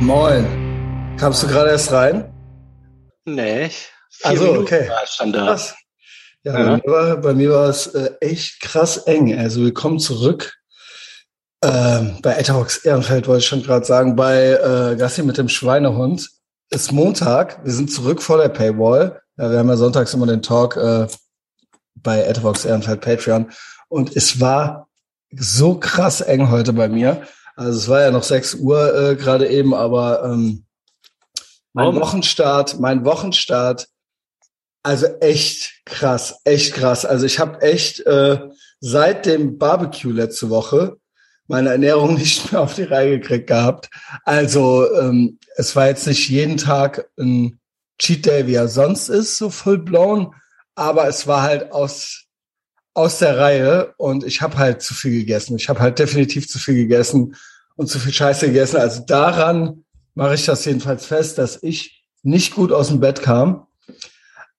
Moin. Kamst du gerade erst rein? Nee. Also, okay. Stand da. Krass. Ja, ja. Bei, mir war, bei mir war es äh, echt krass eng. Also wir kommen zurück. Ähm, bei Etterhawks Ehrenfeld wollte ich schon gerade sagen, bei äh, Gassi mit dem Schweinehund ist Montag. Wir sind zurück vor der Paywall. Ja, wir haben ja sonntags immer den Talk äh, bei Etterhawks Ehrenfeld Patreon. Und es war so krass eng heute bei mir. Also es war ja noch 6 Uhr äh, gerade eben, aber ähm, mein oh. Wochenstart, mein Wochenstart, also echt krass, echt krass. Also ich habe echt äh, seit dem Barbecue letzte Woche meine Ernährung nicht mehr auf die Reihe gekriegt gehabt. Also ähm, es war jetzt nicht jeden Tag ein Cheat Day, wie er sonst ist, so full blown, aber es war halt aus aus der Reihe und ich habe halt zu viel gegessen. Ich habe halt definitiv zu viel gegessen und zu viel Scheiße gegessen. Also daran mache ich das jedenfalls fest, dass ich nicht gut aus dem Bett kam.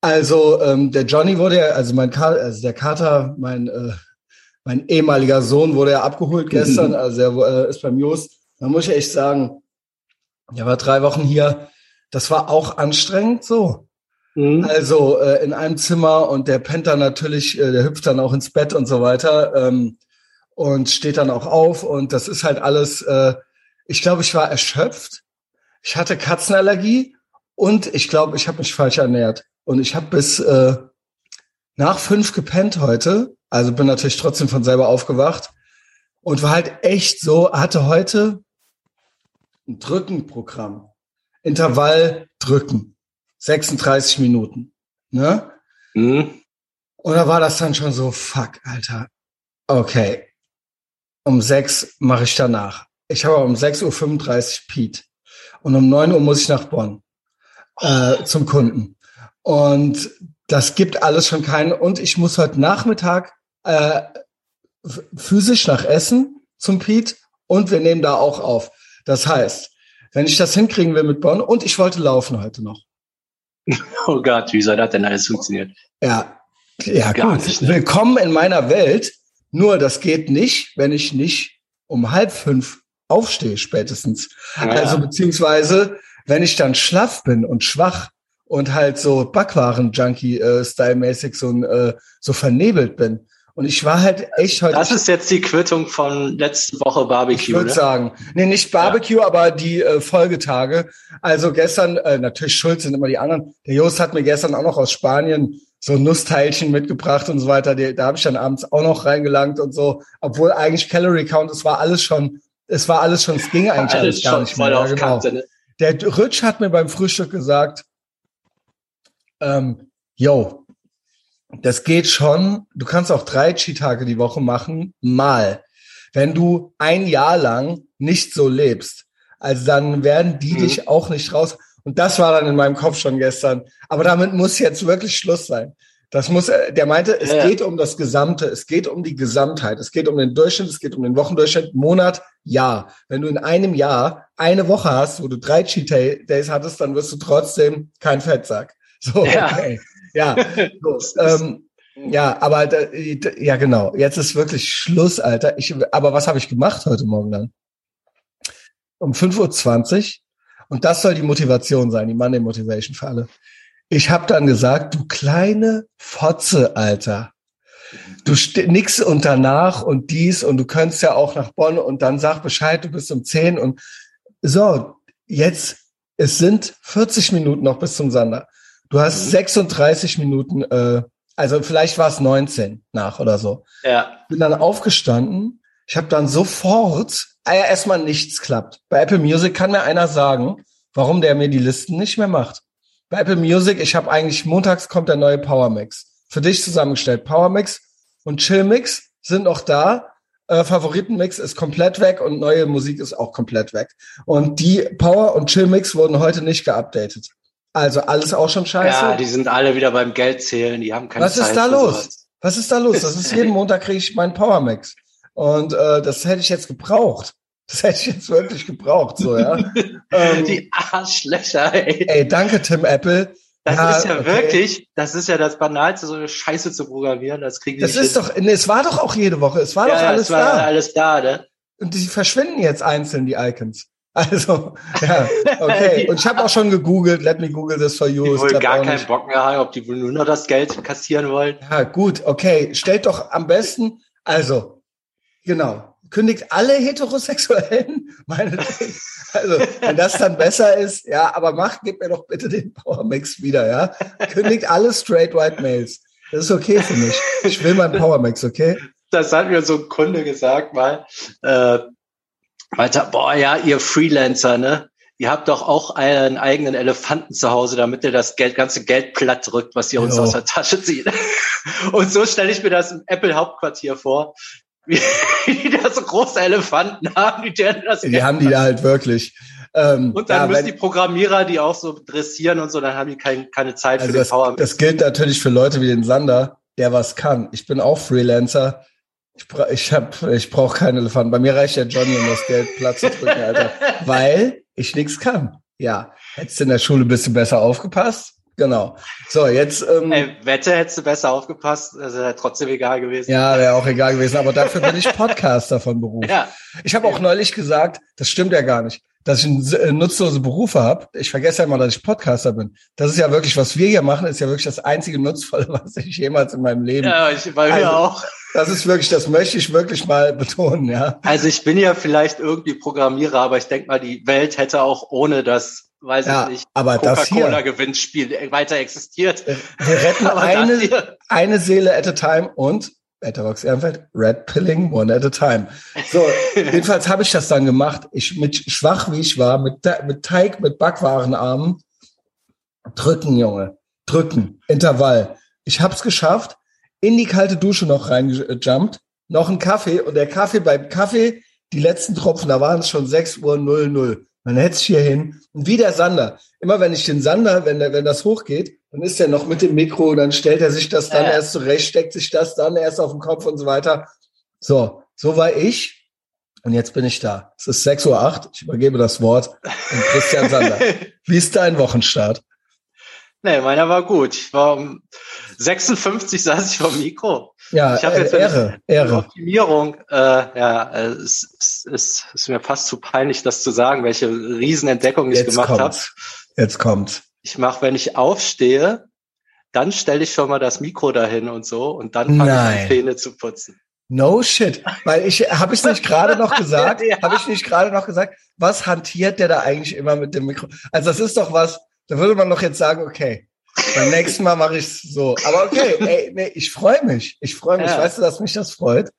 Also ähm, der Johnny wurde ja, also mein Kater, also der Kater, mein äh, mein ehemaliger Sohn wurde ja abgeholt gestern, mhm. also er äh, ist beim Just. Da muss ich echt sagen, er war drei Wochen hier. Das war auch anstrengend so. Mhm. Also äh, in einem Zimmer und der pennt dann natürlich, äh, der hüpft dann auch ins Bett und so weiter ähm, und steht dann auch auf und das ist halt alles. Äh, ich glaube, ich war erschöpft. Ich hatte Katzenallergie und ich glaube, ich habe mich falsch ernährt und ich habe bis äh, nach fünf gepennt heute. Also bin natürlich trotzdem von selber aufgewacht und war halt echt so. Hatte heute ein Drückenprogramm, Intervall drücken. 36 Minuten. Ne? Mhm. Und da war das dann schon so, fuck, Alter. Okay. Um sechs mache ich danach. Ich habe um 6.35 Uhr Pete. Und um neun Uhr muss ich nach Bonn äh, zum Kunden. Und das gibt alles schon keinen. Und ich muss heute Nachmittag äh, physisch nach Essen zum Pete und wir nehmen da auch auf. Das heißt, wenn ich das hinkriegen will mit Bonn und ich wollte laufen heute noch. Oh Gott, wie soll das denn alles funktionieren? Ja, ja Gar gut. Nicht, ne? Willkommen in meiner Welt. Nur das geht nicht, wenn ich nicht um halb fünf aufstehe spätestens. Ja. Also beziehungsweise, wenn ich dann schlaff bin und schwach und halt so Backwaren-Junkie-Style-mäßig äh, so, äh, so vernebelt bin, und ich war halt echt heute. Das ist jetzt die Quittung von letzte Woche Barbecue. Ich würde sagen. Nee, nicht Barbecue, ja. aber die äh, Folgetage. Also gestern, äh, natürlich schuld sind immer die anderen. Der Jost hat mir gestern auch noch aus Spanien so Nussteilchen mitgebracht und so weiter. Die, da habe ich dann abends auch noch reingelangt und so. Obwohl eigentlich Calorie Count, es war alles schon, es war alles schon, es ging eigentlich alles, alles gar nicht mehr. Ja, genau. Kante, ne? Der Rutsch hat mir beim Frühstück gesagt, ähm, yo, das geht schon. Du kannst auch drei Skitage die Woche machen, mal. Wenn du ein Jahr lang nicht so lebst, also dann werden die mhm. dich auch nicht raus. Und das war dann in meinem Kopf schon gestern. Aber damit muss jetzt wirklich Schluss sein. Das muss, äh, der meinte, es ja. geht um das Gesamte, es geht um die Gesamtheit, es geht um den Durchschnitt, es geht um den Wochendurchschnitt, Monat, Jahr. Wenn du in einem Jahr eine Woche hast, wo du drei Cheat Days hattest, dann wirst du trotzdem kein Fettsack. So, ja. okay. Ja, so, ähm, ja, aber da, ja genau. Jetzt ist wirklich Schluss, Alter. Ich, aber was habe ich gemacht heute Morgen dann? Um 5.20 Uhr. Und das soll die Motivation sein, die Monday Motivation für alle. Ich habe dann gesagt, du kleine Fotze, Alter. Du nix und danach und dies und du könntest ja auch nach Bonn und dann sag Bescheid, du bist um 10 und so, jetzt, es sind 40 Minuten noch bis zum Sander. Du hast 36 mhm. Minuten, äh, also vielleicht war es 19 nach oder so. Ja. Bin dann aufgestanden. Ich habe dann sofort, äh, erstmal nichts klappt. Bei Apple Music kann mir einer sagen, warum der mir die Listen nicht mehr macht. Bei Apple Music, ich habe eigentlich, montags kommt der neue Power Mix. Für dich zusammengestellt. Power Mix und Chill Mix sind noch da. Äh, Favoritenmix ist komplett weg und neue Musik ist auch komplett weg. Und die Power und Chill Mix wurden heute nicht geupdatet. Also alles auch schon scheiße. Ja, die sind alle wieder beim Geldzählen, die haben keine Was Zeit. Was ist da los? Sowas. Was ist da los? Das ist jeden Montag kriege ich meinen Power Max. Und äh, das hätte ich jetzt gebraucht. Das hätte ich jetzt wirklich gebraucht, so, ja. ähm, die Arschlöcher, ey. Ey, danke, Tim Apple. Das ja, ist ja okay. wirklich, das ist ja das Banalste, so eine Scheiße zu programmieren. Das kriegen die Das ist hin. doch, nee, es war doch auch jede Woche. Es war ja, doch alles es war da. alles da, ne? Und die verschwinden jetzt einzeln, die Icons. Also, ja, okay. Und ich habe auch schon gegoogelt, let me google this for you. Die wohl klappt gar keinen. Bock mehr haben, ob die wohl nur noch das Geld kassieren wollen. Ja, gut, okay. Stellt doch am besten, also, genau, kündigt alle Heterosexuellen, meine, also, wenn das dann besser ist, ja, aber macht, gebt mir doch bitte den Power Mix wieder, ja. Kündigt alle straight white Males. Das ist okay für mich. Ich will meinen Power Mix, okay? Das hat mir so ein Kunde gesagt mal. Äh, meinte, boah, ja, ihr Freelancer, ne? Ihr habt doch auch einen eigenen Elefanten zu Hause, damit ihr das Geld, ganze Geld platt drückt, was ihr uns Jo. aus der Tasche zieht. Und so stelle ich mir das im Apple-Hauptquartier vor. Wie die da so große Elefanten haben, die denen das Die haben die da halt wirklich. Ähm, Und dann ja, müssen wenn- die Programmierer die auch so dressieren und so, dann haben die kein, keine Zeit Also für den das, Power. das gilt natürlich für Leute wie den Sander, der was kann. Ich bin auch Freelancer. Ich, bra ich, hab, ich brauche keinen Elefanten. Bei mir reicht der Johnny, um das Geld Platz zu drücken, Alter. Weil ich nichts kann. Ja. Hättest du in der Schule ein bisschen besser aufgepasst? Genau. So, jetzt, ähm, Ey, Wette hättest du besser aufgepasst, das wäre trotzdem egal gewesen. ja, wäre auch egal gewesen, aber dafür bin ich Podcaster von Beruf. ja. Ich habe auch neulich gesagt, das stimmt ja gar nicht, dass ich einen äh, nutzlose Berufe habe. Ich vergesse ja immer, dass ich Podcaster bin. Das ist ja wirklich, was wir hier machen, ist ja wirklich das einzige Nutzvolle, was ich jemals in meinem Leben. Ja, ich bei mir Also- auch. Das ist wirklich, das möchte ich wirklich mal betonen, ja. Also ich bin ja vielleicht irgendwie Programmierer, aber ich denke mal, die Welt hätte auch ohne das, weiß Ja, ich nicht, Coca-Cola-Gewinnspiel weiter existiert. wir retten eine, eine Seele at a time und Etherbox Ehrenfeld, Red Pilling one at a time. So, jedenfalls habe ich das dann gemacht. Ich mit schwach wie ich war, mit, mit Teig, mit Backwarenarmen, drücken, Junge, drücken, Intervall. Ich hab's geschafft, in die kalte Dusche noch reingejumpt, noch ein Kaffee und der Kaffee beim Kaffee, die letzten Tropfen, da waren es schon 6 Uhr 00. Man hetzt hier hin und wie der Sander. Immer wenn ich den Sander, wenn, der, wenn das hochgeht, dann ist er noch mit dem Mikro, dann stellt er sich das dann Ja. erst zurecht, steckt sich das dann erst auf den Kopf und so weiter. So, so war ich. Und jetzt bin ich da. Es ist 6.08 Uhr. Ich übergebe das Wort an Christian Sander. Wie ist dein Wochenstart? Nee, meiner war gut. Ich war um 56 saß ich vom Mikro. Ja, Ich hab äh, jetzt Ehre, Die Ehre. Optimierung, äh, ja, äh, es, es, es ist mir fast zu peinlich, das zu sagen, welche Riesenentdeckung ich Jetzt gemacht habe. Jetzt kommt. Ich mache, wenn ich aufstehe, dann stelle ich schon mal das Mikro dahin und so und dann fange ich an, Zähne zu putzen. No shit. Weil ich, habe ich nicht gerade noch gesagt? Ja. Habe ich nicht gerade noch gesagt? Was hantiert der da eigentlich immer mit dem Mikro? Also das ist doch was, da würde man doch jetzt sagen, okay, beim nächsten Mal mache ich es so. Aber okay, ey, nee, ich freue mich. Ich freue mich. Ja. Weißt du, dass mich das freut?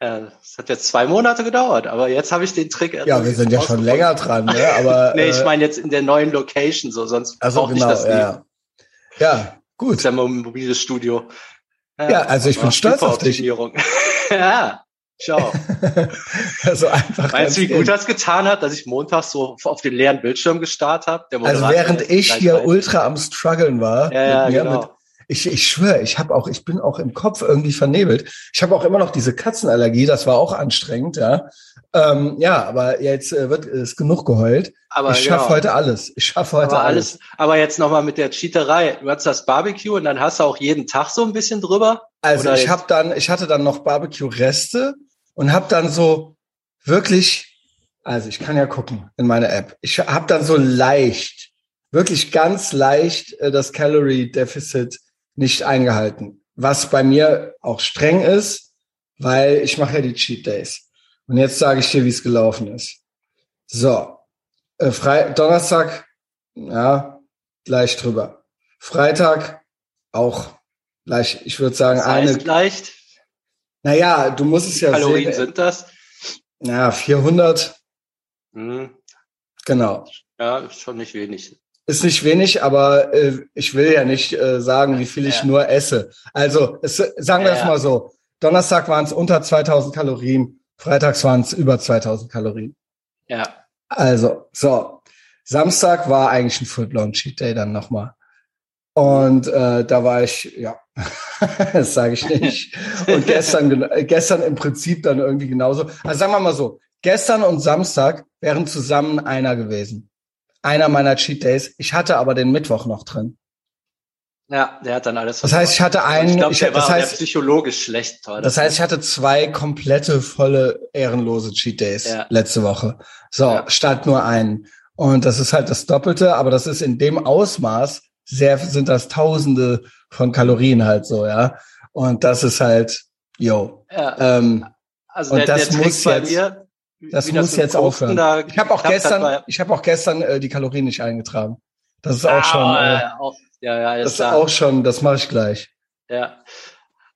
Ja, das hat jetzt zwei Monate gedauert, aber jetzt habe ich den Trick. Ja, wir sind ja schon länger dran, ne? Aber Nee, ich äh, meine jetzt in der neuen Location, so sonst also brauche genau, ich das nie. ja, ja. Ja, Das gut. ist ja ein mobiles Studio. Ja, also ich bin stolz auf dich. Ja, ciao. Also einfach. Meinst du, wie gut das getan hat, dass ich montags so auf den leeren Bildschirm gestarrt habe? Also während ich hier rein. ultra am struggeln war, Ja, ja, genau. mit, ich, ich schwöre, ich habe auch, ich bin auch im Kopf irgendwie vernebelt. Ich habe auch immer noch diese Katzenallergie, das war auch anstrengend, ja. Ähm, ja, aber jetzt äh, wird ist genug geheult. aber ich schaffe genau. heute alles. Ich schaffe heute aber alles. alles. Aber jetzt nochmal mit der Cheaterei. Du hast das Barbecue und dann hast du auch jeden Tag so ein bisschen drüber. Also Oder ich habe dann, ich hatte dann noch Barbecue-Reste und habe dann so wirklich, also ich kann ja gucken in meine App. Ich habe dann so leicht, wirklich ganz leicht äh, das Calorie Deficit nicht eingehalten, was bei mir auch streng ist, weil ich mache ja die Cheat Days. Und jetzt sage ich dir, wie es gelaufen ist. So, äh, Fre Donnerstag, ja, gleich drüber. Freitag auch gleich, ich würde sagen, Das eine heißt leicht. Naja, du musst es ja Kalorien sehen. sind das. Ja, 400, Hm, genau. ja, ist schon nicht wenig. Ist nicht wenig, aber äh, ich will ja nicht äh, sagen, wie viel ich Ja. nur esse. Also, es, sagen wir Ja, es mal so. Donnerstag waren es unter 2000 Kalorien, freitags waren es über 2000 Kalorien. Ja. Also, so. Samstag war eigentlich ein full-blown Cheat Day dann nochmal. Und äh, da war ich, ja, das sage ich nicht. Und gestern, gestern im Prinzip dann irgendwie genauso. Also sagen wir mal so, gestern und Samstag wären zusammen einer gewesen. Einer meiner Cheat Days. Ich hatte aber den Mittwoch noch drin. Ja, der hat dann alles. Das heißt, ich hatte einen. Ich glaube, ich, der das war heißt, psychologisch schlecht. War das heißt, ich hatte zwei komplette, volle, ehrenlose Cheat Days Ja. letzte Woche. So, Ja. statt nur einen. Und das ist halt das Doppelte, aber das ist in dem Ausmaß sehr, sind das Tausende von Kalorien halt so, ja. Und das ist halt, yo. ja, Ähm, also und der, das der Trick muss bei jetzt- mir, das muss mit jetzt aufhören. da ich habe auch geklappt hat, gestern, ich habe auch gestern äh, die Kalorien nicht eingetragen. Das ist auch Ah, schon, äh, auch, ja, ja, das ist ist auch schon, das mache ich gleich. Ja.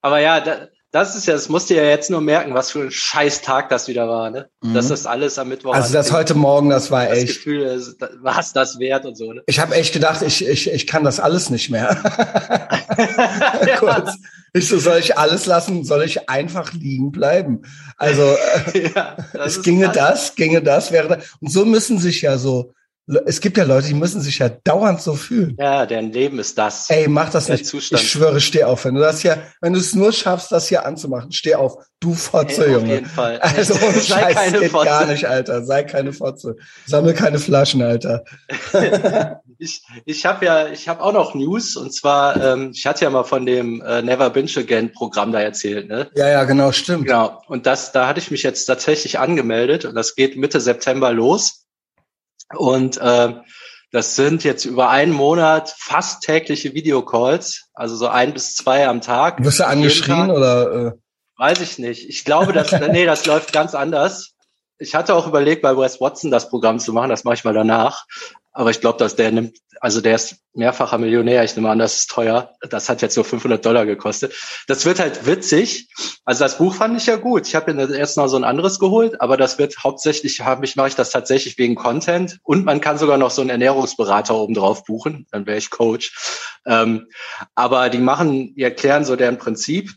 Aber ja, da, das ist ja, das musst du ja jetzt nur merken, was für ein scheiß Tag das wieder war, ne? Mhm. Dass das alles am Mittwoch Also das heute Morgen, das war das echt. Gefühl, ist, da- was das wert und so, ne? Ich habe echt gedacht, ich, ich, ich kann das alles nicht mehr. Kurz. Ich so, soll ich alles lassen? Soll ich einfach liegen bleiben? Also äh, ja, das es ginge krass. das, ginge das, wäre das. Und so müssen sich ja so, es gibt ja Leute, die müssen sich ja dauernd so fühlen. Ja, deren Leben ist das. Ey, mach das nicht. Zustand. Ich schwöre, steh auf. Wenn du das hier, wenn du es nur schaffst, das hier anzumachen, steh auf. Du Fotze, Ey, auf Junge. jeden Fall. Also ohne Sei Scheiß, keine geht Fotze. gar nicht, Alter. Sei keine Fotze. Sammel keine Flaschen, Alter. ich ich habe ja, ich habe auch noch News und zwar, ähm, ich hatte ja mal von dem äh, Never Binge Again Programm da erzählt, ne? Ja, ja, genau, stimmt. Genau. Und das, da hatte ich mich jetzt tatsächlich angemeldet und das geht Mitte September los. Und ähm, das sind jetzt über einen Monat fast tägliche Videocalls, also so ein bis zwei am Tag. Wirst du angeschrien Tag. oder? Äh, Weiß ich nicht. Ich glaube, dass, nee, das läuft ganz anders. Ich hatte auch überlegt, bei Wes Watson das Programm zu machen. Das mache ich mal danach. Aber ich glaube, dass der nimmt, also der ist mehrfacher Millionär. Ich nehme an, das ist teuer. Das hat jetzt nur 500 Dollar gekostet. Das wird halt witzig. Also das Buch fand ich ja gut. Ich habe mir erst noch so ein anderes geholt, aber das wird hauptsächlich, habe ich, mache ich das tatsächlich wegen Content. Und man kann sogar noch so einen Ernährungsberater oben drauf buchen. Dann wäre ich Coach. Ähm, aber die machen, die erklären so deren Prinzip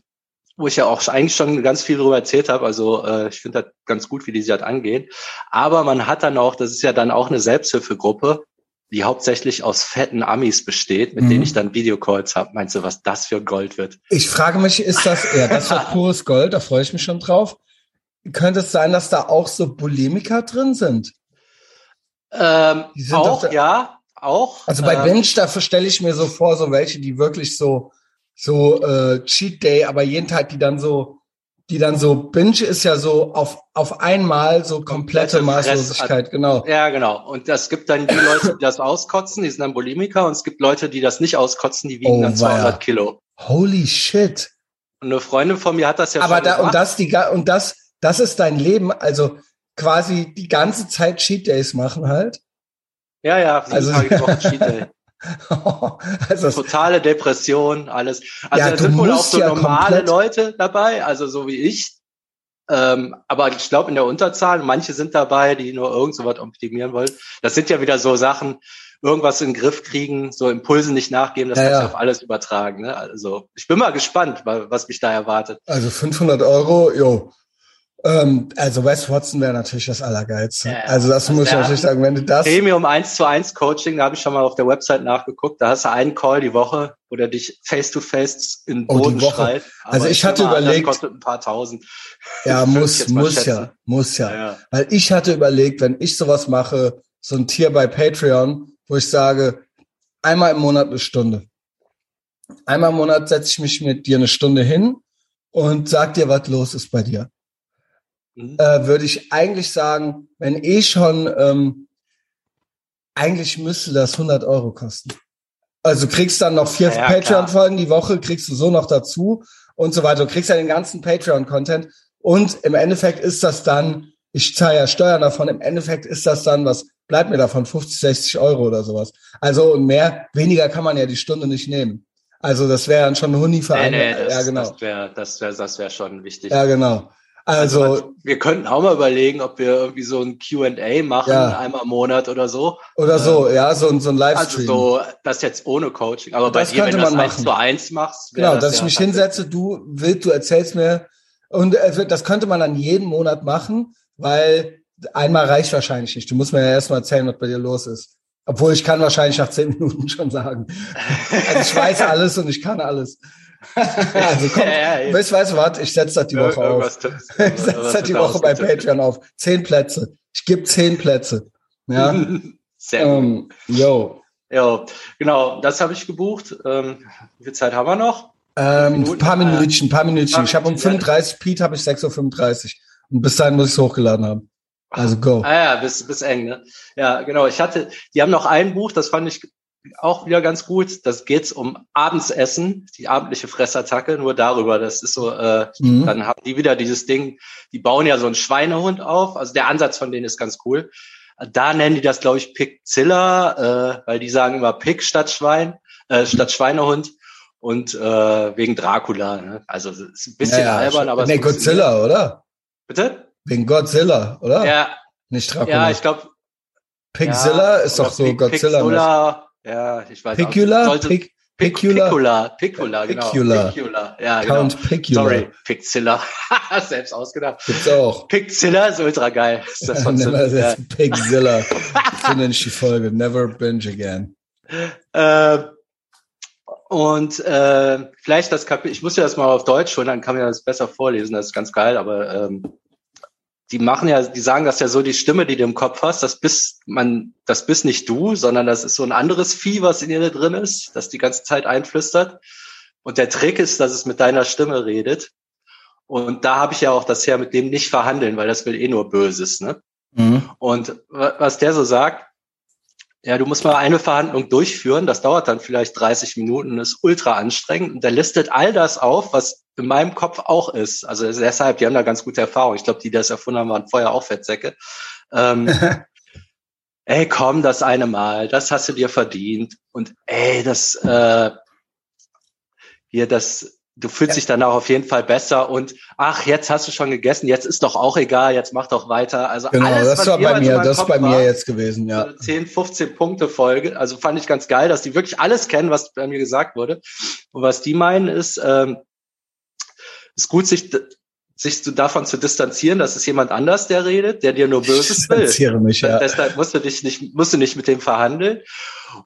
wo ich ja auch eigentlich schon ganz viel darüber erzählt habe. Also äh, ich finde das ganz gut, wie die sich das angehen. Aber man hat dann auch, das ist ja dann auch eine Selbsthilfegruppe, die hauptsächlich aus fetten Amis besteht, mit Mhm. denen ich dann Videocalls habe. Meinst du, was das für Gold wird? ich frage mich, ist das, ja, das wird pures Gold, da freue ich mich schon drauf. Könnte es sein, dass da auch so Bulimiker drin sind? Ähm, sind auch, da- ja, auch. Also bei ähm, Binge, dafür stelle ich mir so vor, so welche, die wirklich so, so äh, Cheat Day, aber jeden Tag, die dann so, die dann so, Binge ist ja so auf, auf einmal so komplette Maßlosigkeit, genau. Ja, genau. Und es gibt dann die Leute, die das auskotzen, die sind dann Bulimiker. Und es gibt Leute, die das nicht auskotzen, die wiegen Oh, dann 200 weia. Kilo. Holy shit. Und eine Freundin von mir hat das ja aber schon da, und gemacht. das, die, und das, das ist dein Leben, also quasi die ganze Zeit Cheat Days machen halt. ja, ja, Also- Tage die Woche Cheat Day. also totale Depression, alles. Also Ja, da sind wohl auch so ja normale Leute dabei, also so wie ich. Ähm, aber ich glaube in der Unterzahl, manche sind dabei, die nur irgend so was optimieren wollen. Das sind ja wieder so Sachen, irgendwas in den Griff kriegen, so Impulse nicht nachgeben, das Ja, kannst du ja. auf alles übertragen. Ne? Also ich bin mal gespannt, wa- was mich da erwartet. also 500 Euro, jo. Ähm, also Wes Watson wäre natürlich das Allergeilste. Ja, also das also muss ich natürlich sagen, wenn du das, Premium 1 zu 1 Coaching, da habe ich schon mal auf der Website nachgeguckt. Da hast du einen Call die Woche, wo der dich face to face in den Oh, Boden schreit. Also ich hatte überlegt- Das kostet ein paar tausend. ja, muss, muss schätzen. ja, muss. Ja, ja. Weil ich hatte überlegt, wenn ich sowas mache, so ein Tier bei Patreon, wo ich sage, einmal im Monat eine Stunde. Einmal im Monat setze ich mich mit dir eine Stunde hin und sag dir, was los ist bei dir. Mhm. Äh, würde ich eigentlich sagen, wenn eh schon, ähm, eigentlich müsste das 100 Euro kosten. Also du kriegst dann noch vier ja, Patreon-Folgen die Woche, kriegst du so noch dazu und so weiter. Du kriegst ja den ganzen Patreon-Content und im Endeffekt ist das dann, ich zahle ja Steuern davon, im Endeffekt ist das dann, was bleibt mir davon, 50, 60 Euro oder sowas. Also und mehr, weniger kann man ja die Stunde nicht nehmen. Also das wäre dann schon ein Huni für Nee, eine. nee, das, ja, genau. das wäre das wär, das wär schon wichtig. Ja, genau. Also, was- wir könnten auch mal überlegen, ob wir irgendwie so ein Q&A machen, Ja. einmal im Monat oder so. oder so, ja, so, ein- so ein Also Livestream. so, das jetzt ohne Coaching. Aber bei Das dir, wenn könnte du das machen. zu eins machst, wär Genau, das dass ja ich mich hinsetze, du willst, du erzählst mir. Und äh, das könnte man dann jeden Monat machen, weil einmal reicht wahrscheinlich nicht. Du musst mir ja erstmal erzählen, was bei dir los ist. Obwohl ich kann wahrscheinlich nach zehn Minuten schon sagen. Also ich weiß alles und ich kann alles. Also komm, Ja, ja, weißt, du was? Ich setze das die Woche auf. Ich setze das die Woche bei. Patreon auf. Zehn Plätze. Ich gebe zehn Plätze. Ja. Sehr gut. ähm, yo. Ja, genau, das habe ich gebucht. Ähm, wie viel Zeit haben wir noch? Ähm, Minuten, paar Minütchen, paar Minütchen. Ich habe um 35, Pete habe ich 6.35 Uhr. Und bis dahin muss ich es hochgeladen haben. Also go. Ah ja, bis, bis eng, ne? Ja, genau. Ich hatte, die haben noch ein Buch, das fand ich auch wieder ganz gut. Das geht's um Abendsessen, die abendliche Fressattacke, nur darüber. Das ist so, äh, mhm. dann haben die wieder dieses Ding, die bauen ja so einen Schweinehund auf. Also der Ansatz von denen ist ganz cool. Da nennen die das, glaube ich, Pickzilla, äh, weil die sagen immer Pick statt Schwein, äh, statt Schweinehund und äh, wegen Dracula. Ne? Also ist ein bisschen ja, albern, aber nee, Godzilla, oder? Bitte? Wegen Godzilla, oder? Ja. Nicht Dracula. Ja, ich glaube. Pixilla ja, ist doch so Godzilla. Pixula, ja, ich weiß Picula? Sollte, Pic Picula, Picula, genau. Picula. Picula, ja, Count genau. Picula. Sorry, Pixilla. Selbst ausgedacht. Gibt's auch. Pixilla ist ultra geil. Ist das von so, ja. Pixilla. Finish die Folge. Never binge again. Äh, und äh, vielleicht das Kapitel, ich muss ja das mal auf Deutsch holen, dann kann man das besser vorlesen, das ist ganz geil, aber ähm, die machen ja, die sagen das ja so, die Stimme, die du im Kopf hast, das bist man, das bist nicht du, sondern das ist so ein anderes Vieh, was in dir drin ist, das die ganze Zeit einflüstert. Und der Trick ist, dass es mit deiner Stimme redet. Und da habe ich ja auch das her mit dem nicht verhandeln, weil das will eh nur Böses. Ne? Mhm. Und was der so sagt, ja, du musst mal eine Verhandlung durchführen, das dauert dann vielleicht 30 Minuten, ist ultra anstrengend. Und der listet all das auf, was in meinem Kopf auch ist. Also deshalb, die haben da ganz gute Erfahrung. Ich glaube, die, die das erfunden haben, waren vorher auch Fettsäcke. Ähm, ey, komm, das eine Mal, das hast du dir verdient. Und ey, das äh, hier, das du fühlst ja. dich danach auf jeden Fall besser und ach, jetzt hast du schon gegessen, jetzt ist doch auch egal, jetzt mach doch weiter. Also genau, alles, das war bei mir, das Kopf bei mir war, jetzt gewesen, ja. So 10, 15 Punkte Folge. Also fand ich ganz geil, dass die wirklich alles kennen, was bei mir gesagt wurde. Und was die meinen ist, ähm, ist gut, sich sich zu, davon zu distanzieren, dass es jemand anders, der redet, der dir nur Böses will. Ich mich, ja. Deshalb musst du dich nicht, musst du nicht mit dem verhandeln.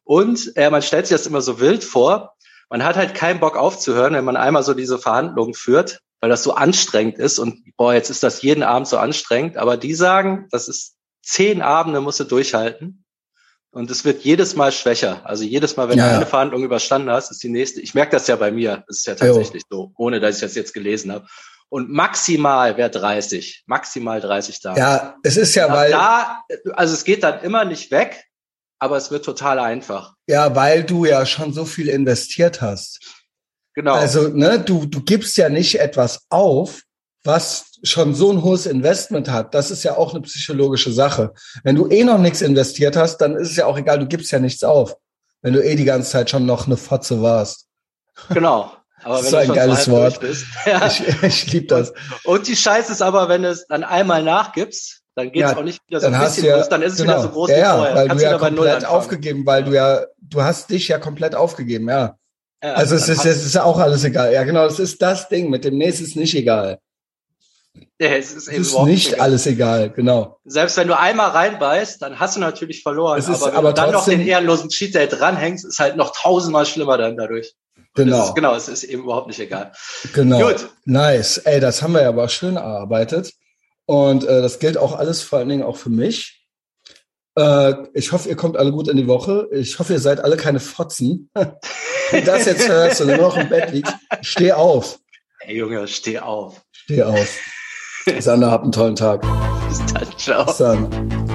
Und äh, man stellt sich das immer so wild vor, man hat halt keinen Bock aufzuhören, wenn man einmal so diese Verhandlungen führt, weil das so anstrengend ist und boah, jetzt ist das jeden Abend so anstrengend. Aber die sagen, das ist zehn Abende musst du durchhalten. Und es wird jedes Mal schwächer. Also jedes Mal, wenn ja, du eine Verhandlung überstanden hast, ist die nächste. Ich merke das ja bei mir. Das ist ja tatsächlich jo. so, ohne dass ich das jetzt gelesen habe. Und maximal wäre 30. Maximal 30 Tage. Ja, es ist ja, weil. Da, also es geht dann immer nicht weg, aber es wird total einfach. Ja, weil du ja schon so viel investiert hast. Genau. Also, ne, du, du gibst ja nicht etwas auf, was schon so ein hohes Investment hat. Das ist ja auch eine psychologische Sache. Wenn du eh noch nichts investiert hast, dann ist es ja auch egal, du gibst ja nichts auf. Wenn du eh die ganze Zeit schon noch eine Fotze warst. Genau. Aber das ist ein geiles Wort. Bist, ja. Ich, ich liebe das. Und, und die Scheiße ist aber, wenn du es dann einmal nachgibst, dann geht es ja, auch nicht wieder so ein bisschen ja, groß, dann ist es genau. wieder so groß ja, wie vorher. Weil Kannst du ja komplett aufgegeben, weil du ja, du hast dich ja komplett aufgegeben, ja. also es ist, es ist auch alles egal. Ja, genau, es ist das Ding. Mit dem nächsten ist nicht egal. Ja, es ist, eben es ist nicht egal. alles egal, genau. Selbst wenn du einmal reinbeißt, dann hast du natürlich verloren. Ist, aber wenn aber du dann noch den ehrenlosen Cheat Day dranhängst, ist halt noch tausendmal schlimmer dann dadurch. Genau. Ist, genau, es ist eben überhaupt nicht egal. Genau. Gut. Nice. Ey, das haben wir ja aber schön erarbeitet. Und äh, das gilt auch alles vor allen Dingen auch für mich. Äh, ich hoffe, ihr kommt alle gut in die Woche. Ich hoffe, ihr seid alle keine Fotzen. Wenn das jetzt hörst und du noch im Bett liegst, steh auf. Ey Junge, steh auf. Steh auf. Sander, habt einen tollen Tag. Bis dann, ciao. Bis dann.